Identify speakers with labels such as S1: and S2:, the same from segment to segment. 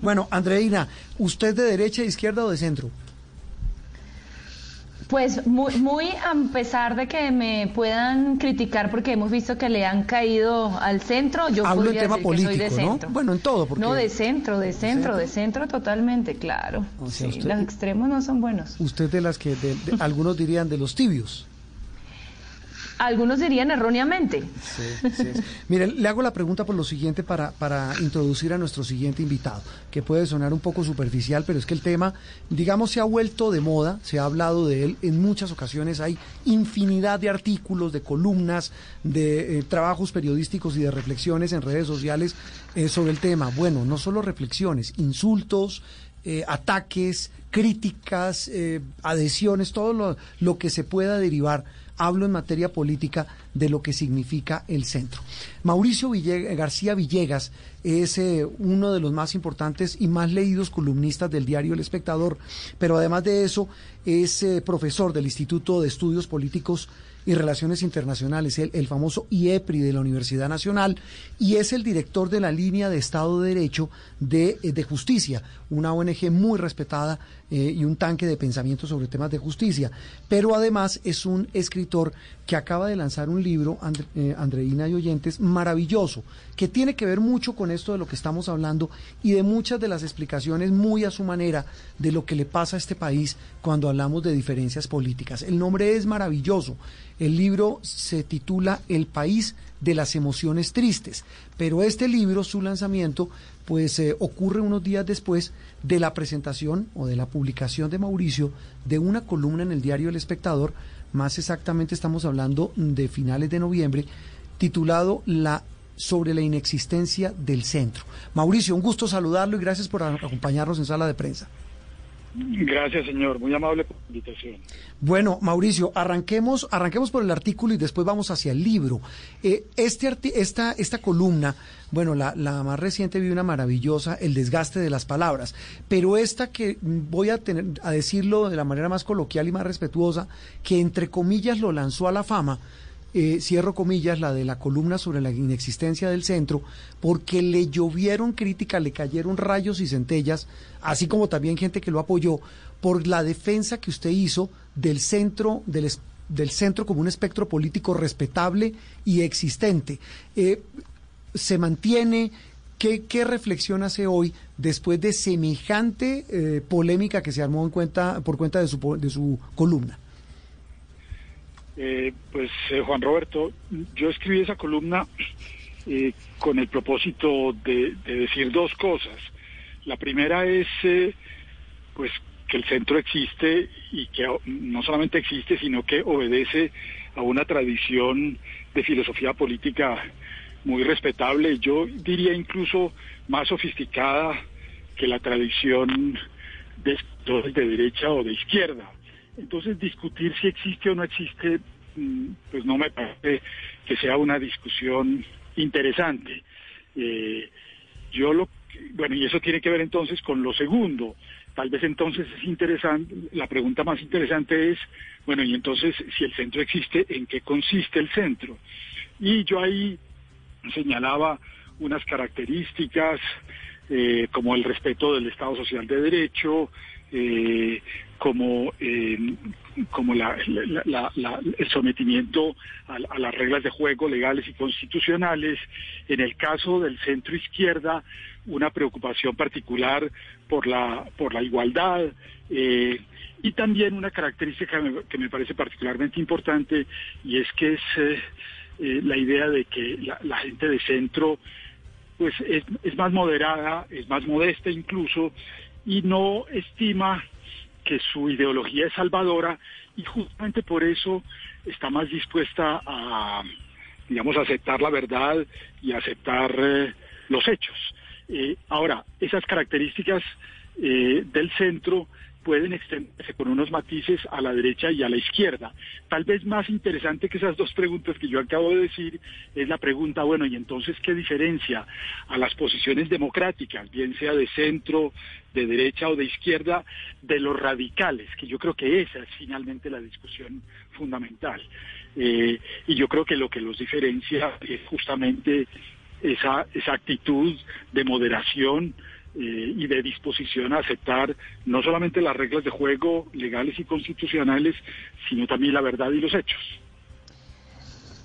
S1: Bueno, Andreina, ¿usted de derecha, izquierda o de centro?
S2: Pues muy, muy a pesar de que me puedan criticar porque hemos visto que le han caído al centro, yo
S1: Hablo
S2: podría
S1: tema
S2: decir que soy de
S1: político, ¿no?
S2: centro.
S1: Bueno, en todo, porque
S2: No, de centro, de centro, de centro totalmente, claro.
S1: O sea,
S2: Sí,
S1: usted-
S2: Los extremos no son buenos.
S1: usted de las que de- de- algunos dirían de los tibios.
S2: Algunos dirían erróneamente.
S1: Mire, le hago la pregunta por lo siguiente para, para introducir a nuestro siguiente invitado, que puede sonar un poco superficial, pero es que el tema, digamos, se ha vuelto de moda, se ha hablado de él en muchas ocasiones, hay infinidad de artículos, de columnas, de eh, trabajos periodísticos y de reflexiones en redes sociales eh, sobre el tema. Bueno, no solo reflexiones, insultos, eh, ataques, críticas, adhesiones, todo lo, lo que se pueda derivar hablo en materia política de lo que significa el centro. Mauricio Ville- García Villegas es eh, uno de los más importantes y más leídos columnistas del diario El Espectador, pero además de eso es eh, profesor del Instituto de Estudios Políticos y Relaciones Internacionales, el, el famoso IEPRI de la Universidad Nacional, y es el director de la línea de Estado de Derecho de, eh, de Justicia, una ONG muy respetada eh, y un tanque de pensamiento sobre temas de justicia. Pero además es un escritor que acaba de lanzar un libro, eh, Andreina y Oyentes, maravilloso, que tiene que ver mucho con esto de lo que estamos hablando y de muchas de las explicaciones muy a su manera de lo que le pasa a este país cuando hablamos de diferencias políticas. El nombre es maravilloso. El libro se titula El país de las emociones tristes, pero este libro, su lanzamiento, pues eh, ocurre unos días después de la presentación o de la publicación de Mauricio de una columna en el diario El Espectador, más exactamente estamos hablando de finales de noviembre, titulado La sobre la inexistencia del centro. Mauricio, un gusto saludarlo y gracias por acompañarnos en sala de prensa.
S3: Gracias, señor. Muy amable por la invitación.
S1: Bueno, Mauricio, arranquemos, arranquemos por el artículo y después vamos hacia el libro. Eh, este arti- esta, esta columna, bueno, la, la más reciente vi una maravillosa, el desgaste de las palabras, pero esta que voy a tener a decirlo de la manera más coloquial y más respetuosa, que entre comillas lo lanzó a la fama, eh, cierro comillas, la de la columna sobre la inexistencia del centro, porque le llovieron críticas, le cayeron rayos y centellas, así como también gente que lo apoyó, por la defensa que usted hizo del centro, del, del centro como un espectro político respetable y existente. Eh, ¿Se mantiene? ¿Qué, qué reflexión hace hoy después de semejante eh, polémica que se armó en cuenta, por cuenta de su, de su columna?
S3: Eh, pues, eh, Juan Roberto, yo escribí esa columna eh, con el propósito de, de decir dos cosas. La primera es, eh, pues, que el centro existe y que no solamente existe, sino que obedece a una tradición de filosofía política muy respetable, yo diría incluso más sofisticada que la tradición de de derecha o de izquierda. Entonces, discutir si existe o no existe, mm, pues no me parece que sea una discusión interesante. Eh, yo lo, bueno, y eso tiene que ver entonces con lo segundo. Tal vez entonces es interesante, la pregunta más interesante es, bueno, y entonces si el centro existe, ¿en qué consiste el centro? Y yo ahí señalaba unas características eh, como el respeto del Estado Social de Derecho, eh, como, eh, como la- el sometimiento a, a las reglas de juego legales y constitucionales. En el caso del centro izquierda, una preocupación particular por la, por la igualdad. eh, y también una característica que me, parece particularmente importante y es que es eh, la idea de que la gente de centro pues es, es más moderada, es más modesta incluso, y no estima que su ideología es salvadora y justamente por eso está más dispuesta a, digamos, aceptar la verdad y aceptar eh, los hechos. Eh, ahora, esas características eh, del centro pueden extenderse con unos matices a la derecha y a la izquierda. Tal vez más interesante que esas dos preguntas que yo acabo de decir es la pregunta, bueno, ¿y entonces qué diferencia a las posiciones democráticas, bien sea de centro, de derecha o de izquierda, de los radicales? Que yo creo que esa es finalmente la discusión fundamental. Eh, y yo creo que lo que los diferencia es justamente esa, esa actitud de moderación, eh, y de disposición a aceptar no solamente las reglas de juego legales y constitucionales, sino también la verdad y los hechos.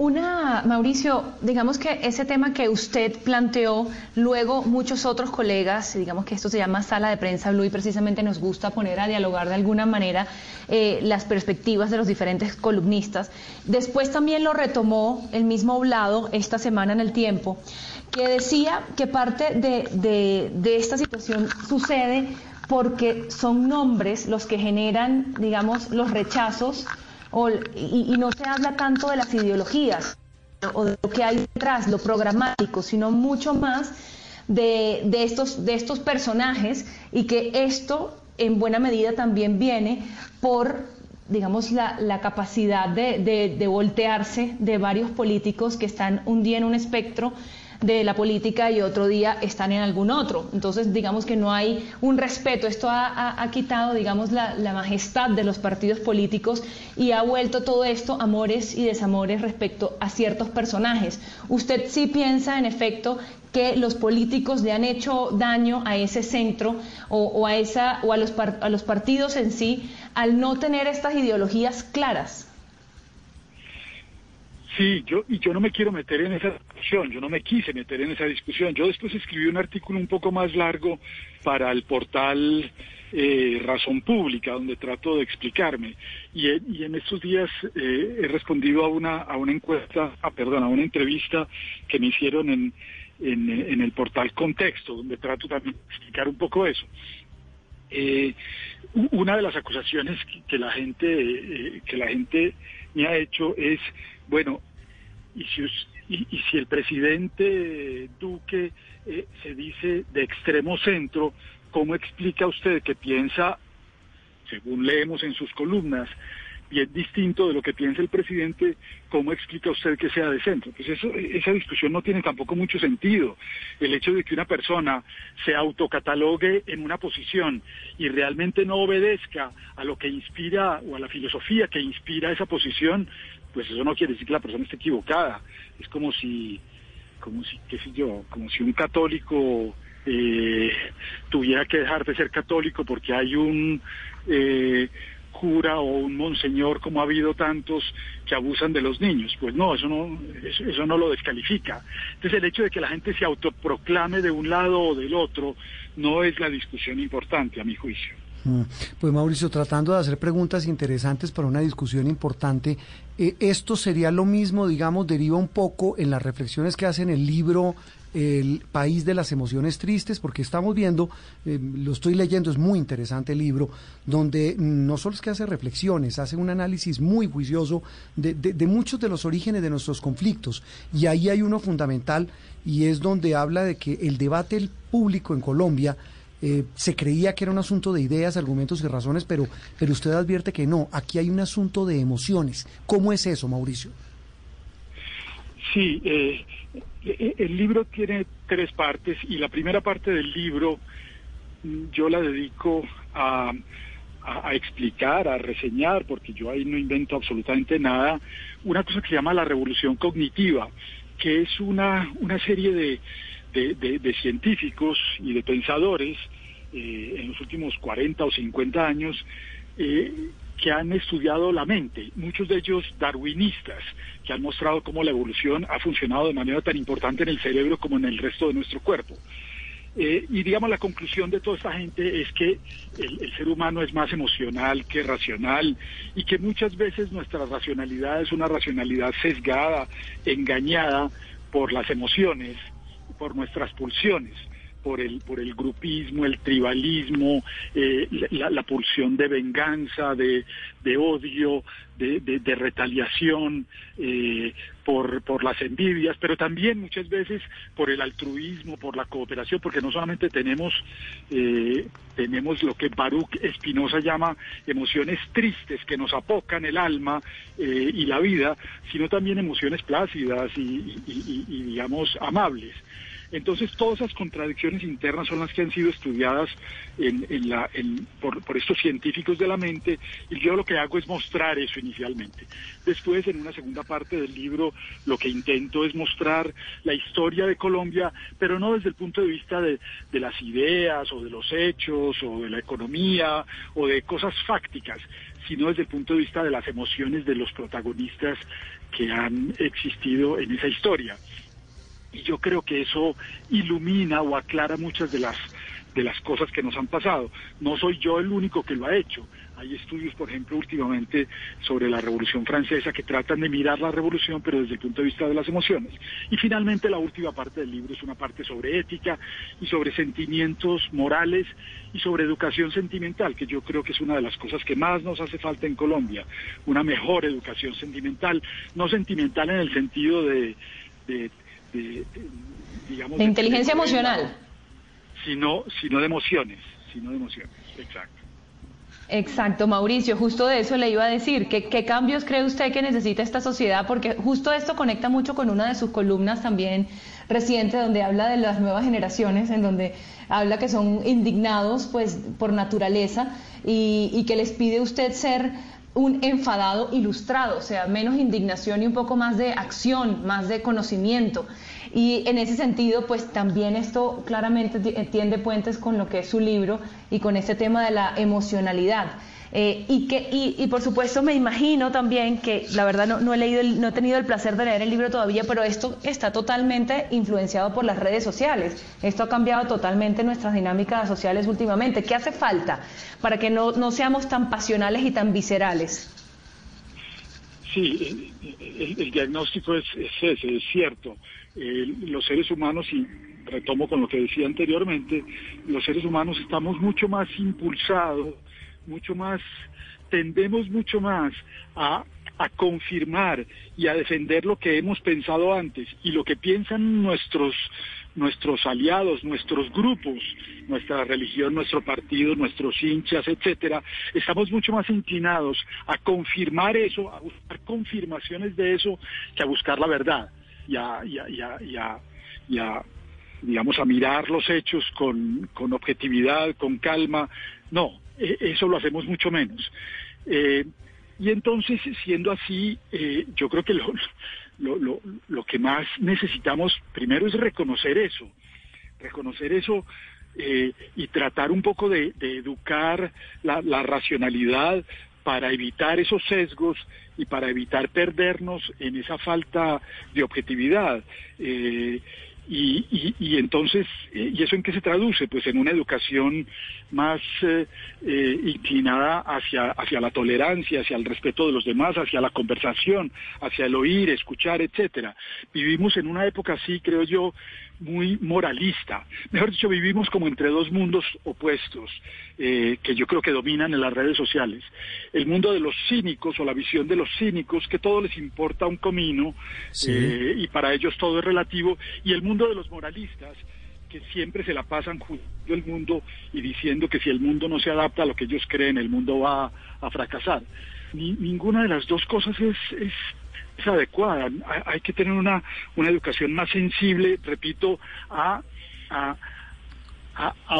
S2: Una, Mauricio, digamos que ese tema que usted planteó, luego muchos otros colegas, digamos que esto se llama sala de prensa Blue y precisamente nos gusta poner a dialogar de alguna manera eh, las perspectivas de los diferentes columnistas. Después también lo retomó el mismo Oblado esta semana en el tiempo que decía que parte de, de, esta situación sucede porque son nombres los que generan, digamos, los rechazos y, no se habla tanto de las ideologías o de lo que hay detrás, lo programático, sino mucho más de, de, estos, de estos personajes y que esto en buena medida también viene por digamos, la, la capacidad de, de, voltearse de varios políticos que están un día en un espectro de la política y otro día están en algún otro. Entonces, digamos que no hay un respeto. Esto ha, quitado, digamos, la, majestad de los partidos políticos y ha vuelto todo esto amores y desamores respecto a ciertos personajes. ¿Usted sí piensa, en efecto, que los políticos le han hecho daño a ese centro o, a, esa, o a, los, a los partidos en sí al no tener estas ideologías claras?
S3: Sí, yo, y yo no me quiero meter en esa discusión, yo no me quise meter en esa discusión. Yo después escribí un artículo un poco más largo para el portal eh, Razón Pública, donde trato de explicarme. Y, en estos días eh, he respondido a una, a una encuesta, ah, perdón, a una entrevista que me hicieron en, en, el portal Contexto, donde trato también de explicar un poco eso. Eh, una de las acusaciones que, la gente que la gente me ha hecho es bueno y si, y, el presidente Duque eh, se dice de extremo centro, ¿cómo explica usted que piensa, según leemos en sus columnas, bien distinto de lo que piensa el presidente, ¿cómo explica usted que sea de centro? Pues esa discusión no tiene tampoco mucho sentido. El hecho de que una persona se autocatalogue en una posición y realmente no obedezca a lo que inspira o a la filosofía que inspira esa posición, pues eso no quiere decir que la persona esté equivocada. Es como si, como si, qué sé yo, como si un católico eh, tuviera que dejar de ser católico porque hay un eh, cura o un monseñor como ha habido tantos que abusan de los niños. Pues no, eso no, eso, no lo descalifica. Entonces el hecho de que la gente se autoproclame de un lado o del otro no es la discusión importante a mi juicio.
S1: Mm. Pues Mauricio, tratando de hacer preguntas interesantes para una discusión importante, eh, esto sería lo mismo, digamos, deriva un poco en las reflexiones que hace en el libro El País de las Emociones Tristes, porque estamos viendo, eh, lo estoy leyendo, es muy interesante el libro, donde no solo es que hace reflexiones, hace un análisis muy juicioso de, de muchos de los orígenes de nuestros conflictos, y ahí hay uno fundamental, y es donde habla de que el debate público en Colombia, eh, se creía que era un asunto de ideas, argumentos y razones, pero, pero usted advierte que no, aquí hay un asunto de emociones. ¿Cómo es eso, Mauricio?
S3: Sí, eh, eh, el libro tiene tres partes y la primera parte del libro mm, yo la dedico a, a, explicar, a reseñar, porque yo ahí no invento absolutamente nada, una cosa que se llama la revolución cognitiva, que es una, una serie de, científicos y de pensadores eh, en los últimos 40 o 50 años eh, que han estudiado la mente, muchos de ellos darwinistas, que han mostrado cómo la evolución ha funcionado de manera tan importante en el cerebro como en el resto de nuestro cuerpo. Eh, y digamos la conclusión de toda esta gente es que el, ser humano es más emocional que racional y que muchas veces nuestra racionalidad es una racionalidad sesgada, engañada por las emociones por nuestras pulsiones. Por el, por el grupismo, el tribalismo, eh, la, pulsión de venganza, de, odio, de, retaliación, eh, por, por las envidias, pero también muchas veces por el altruismo, por la cooperación, porque no solamente tenemos, eh, tenemos lo que Baruch Espinosa llama emociones tristes que nos apocan el alma y la vida, sino también emociones plácidas y digamos, amables. Entonces, todas esas contradicciones internas son las que han sido estudiadas por, estos científicos de la mente y yo lo que hago es mostrar eso inicialmente. Después, en una segunda parte del libro, lo que intento es mostrar la historia de Colombia, pero no desde el punto de vista de las ideas o de los hechos o de la economía o de cosas fácticas, sino desde el punto de vista de las emociones de los protagonistas que han existido en esa historia y yo creo que eso ilumina o aclara muchas de las de las cosas que nos han pasado. No soy yo el único que lo ha hecho. Hay estudios, por ejemplo, últimamente sobre la Revolución Francesa que tratan de mirar la revolución, pero desde el punto de vista de las emociones. Y finalmente, la última parte del libro es una parte sobre ética y sobre sentimientos morales y sobre educación sentimental, que yo creo que es una de las cosas que más nos hace falta en Colombia. Una mejor educación sentimental, no sentimental en el sentido de
S2: de, digamos... De inteligencia emocional.
S3: Sino, sino de emociones, sino de emociones, exacto.
S2: Exacto, Mauricio, justo de eso le iba a decir. ¿Qué, ¿Qué, cambios cree usted que necesita esta sociedad? Porque justo esto conecta mucho con una de sus columnas también reciente, donde habla de las nuevas generaciones, en donde habla que son indignados pues por naturaleza y, y que les pide usted ser un enfadado ilustrado, o sea, menos indignación y un poco más de acción, más de conocimiento. Y en ese sentido, pues también esto claramente tiende puentes con lo que es su libro y con este tema de la emocionalidad. Eh, y, que, y, por supuesto me imagino también que, la verdad no, he leído, no he tenido el placer de leer el libro todavía, pero esto está totalmente influenciado por las redes sociales. Esto ha cambiado totalmente nuestras dinámicas sociales últimamente. ¿Qué hace falta para que no, no seamos tan pasionales y tan viscerales?
S3: Sí, el, diagnóstico es, ese, es cierto. los seres humanos, y retomo con lo que decía anteriormente, los seres humanos estamos mucho más impulsados mucho más, tendemos mucho más a, a confirmar y a defender lo que hemos pensado antes y lo que piensan nuestros nuestros aliados, nuestros grupos, nuestra religión, nuestro partido, nuestros hinchas, etcétera, estamos mucho más inclinados a confirmar eso, a buscar confirmaciones de eso, que a buscar la verdad y a, y y a, digamos, a mirar los hechos con, con objetividad, con calma. No, eso lo hacemos mucho menos. Eh, y entonces, siendo así, eh, yo creo que lo, lo, lo, que más necesitamos primero es reconocer eso, reconocer eso y tratar un poco de, educar la, la, racionalidad para evitar esos sesgos y para evitar perdernos en esa falta de objetividad. Y, y, entonces, eh, ¿y eso en qué se traduce? Pues en una educación más eh, eh, inclinada hacia, hacia la tolerancia, hacia el respeto de los demás, hacia la conversación, hacia el oír, escuchar, etcétera. Vivimos en una época así, creo yo, muy moralista. Mejor dicho, vivimos como entre dos mundos opuestos eh, que yo creo que dominan en las redes sociales. El mundo de los cínicos o la visión de los cínicos, que todo les importa un comino eh, y para ellos todo es relativo, y el mundo de los moralistas que siempre se la pasan juzgando el mundo y diciendo que si el mundo no se adapta a lo que ellos creen, el mundo va a fracasar. Ni, ninguna de las dos cosas es, es es adecuada. Hay que tener una, una educación más sensible, repito, a, a,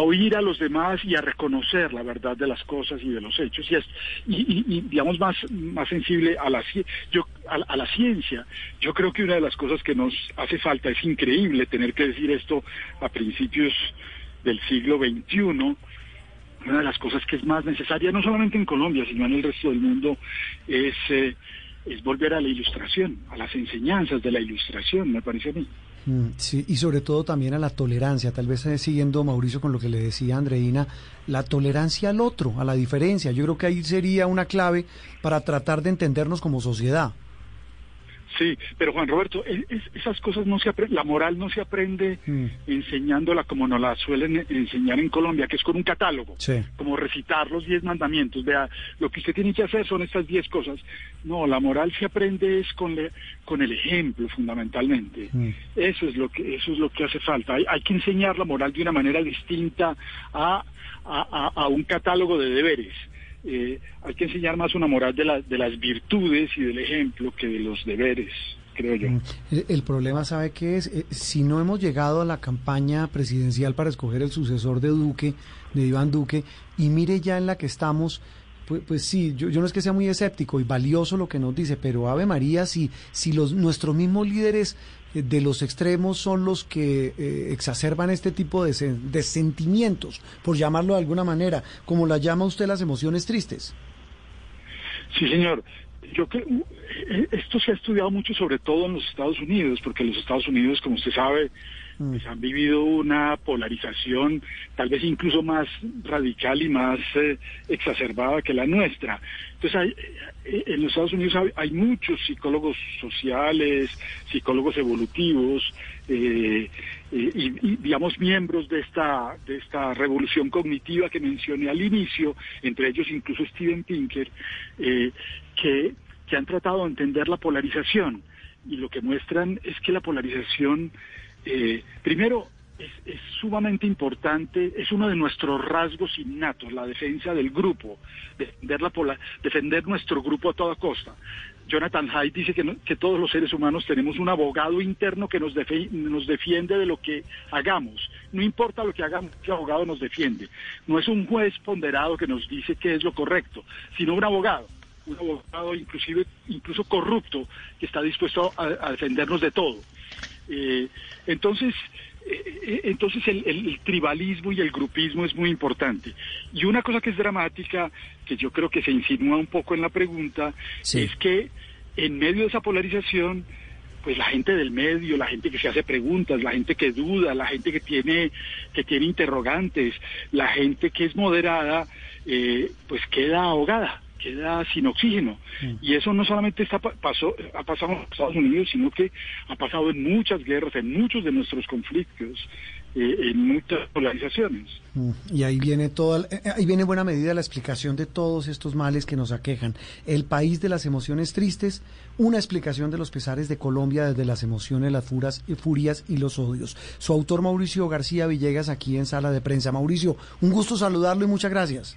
S3: oír a los demás y a reconocer la verdad de las cosas y de los hechos y, es, y, digamos más, más sensible a la, yo, a, la ciencia. Yo creo que una de las cosas que nos hace falta es increíble tener que decir esto a principios del siglo XXI una de las cosas que es más necesaria, no solamente en Colombia, sino en el resto del mundo, es eh, es volver a la ilustración, a las enseñanzas de la ilustración, me parece a mí.
S1: Mm, sí, y sobre todo también a la tolerancia, tal vez eh, siguiendo Mauricio con lo que le decía Andreina, la tolerancia al otro, a la diferencia. Yo creo que ahí sería una clave para tratar de entendernos como sociedad.
S3: Sí, pero Juan Roberto, esas cosas no se aprende, la moral no se aprende mm. enseñándola como nos la suelen enseñar en Colombia, que es con un catálogo, como recitar los diez mandamientos. Vea, lo que usted tiene que hacer son estas diez cosas. No, la moral se aprende es con, con el ejemplo, fundamentalmente. Mm. Eso es lo que eso es lo que hace falta. Hay, hay que enseñar la moral de una manera distinta a, a un catálogo de deberes. Eh, hay que enseñar más una moral de, de las virtudes y del ejemplo que de los deberes. Creo yo. Mm,
S1: el, problema, ¿sabe qué es? Eh, si no hemos llegado a la campaña presidencial para escoger el sucesor de Duque, de Iván Duque, y mire ya en la que estamos, pues, pues, sí, yo, yo, no es que sea muy escéptico y valioso lo que nos dice, pero Ave María, si, si los, nuestros mismos líderes de los extremos son los que eh, exacerban este tipo de, de, sentimientos, por llamarlo de alguna manera, como la llama usted las emociones tristes.
S3: Sí, señor. Yo creo, eh, esto se ha estudiado mucho sobre todo en los Estados Unidos, porque los Estados Unidos, como usted sabe. Pues han vivido una polarización tal vez incluso más radical y más eh, exacerbada que la nuestra. Entonces, hay, eh, en los Estados Unidos hay, muchos psicólogos sociales, psicólogos evolutivos, eh, y, digamos miembros de esta de esta revolución cognitiva que mencioné al inicio, entre ellos incluso Steven Pinker, que, que han tratado de entender la polarización y lo que muestran es que la polarización eh, primero, es, sumamente importante, es uno de nuestros rasgos innatos, la defensa del grupo, defender, la, defender nuestro grupo a toda costa. Jonathan Haidt dice que, todos los seres humanos tenemos un abogado interno que nos, nos defiende de lo que hagamos. No importa lo que hagamos, ese abogado nos defiende. No es un juez ponderado que nos dice qué es lo correcto, sino un abogado un abogado inclusive incluso corrupto que está dispuesto a defendernos de todo. Eh, entonces, eh, eh, entonces el, tribalismo y el grupismo es muy importante. Y una cosa que es dramática, que yo creo que se insinúa un poco en la pregunta, es que en medio de esa polarización, pues la gente del medio, la gente que se hace preguntas, la gente que duda, la gente que tiene, que tiene interrogantes, la gente que es moderada, pues queda ahogada queda sin oxígeno. Y eso no solamente está, pasó, ha pasado en Estados Unidos, sino que ha pasado en muchas guerras, en muchos de nuestros conflictos, eh, en muchas polarizaciones.
S1: Mm. Y ahí viene toda, eh, ahí viene buena medida la explicación de todos estos males que nos aquejan. El país de las emociones tristes, una explicación de los pesares de Colombia desde las emociones, las furas, furias y los odios. Su autor Mauricio García Villegas aquí en Sala de Prensa. Mauricio, un gusto saludarlo y muchas gracias.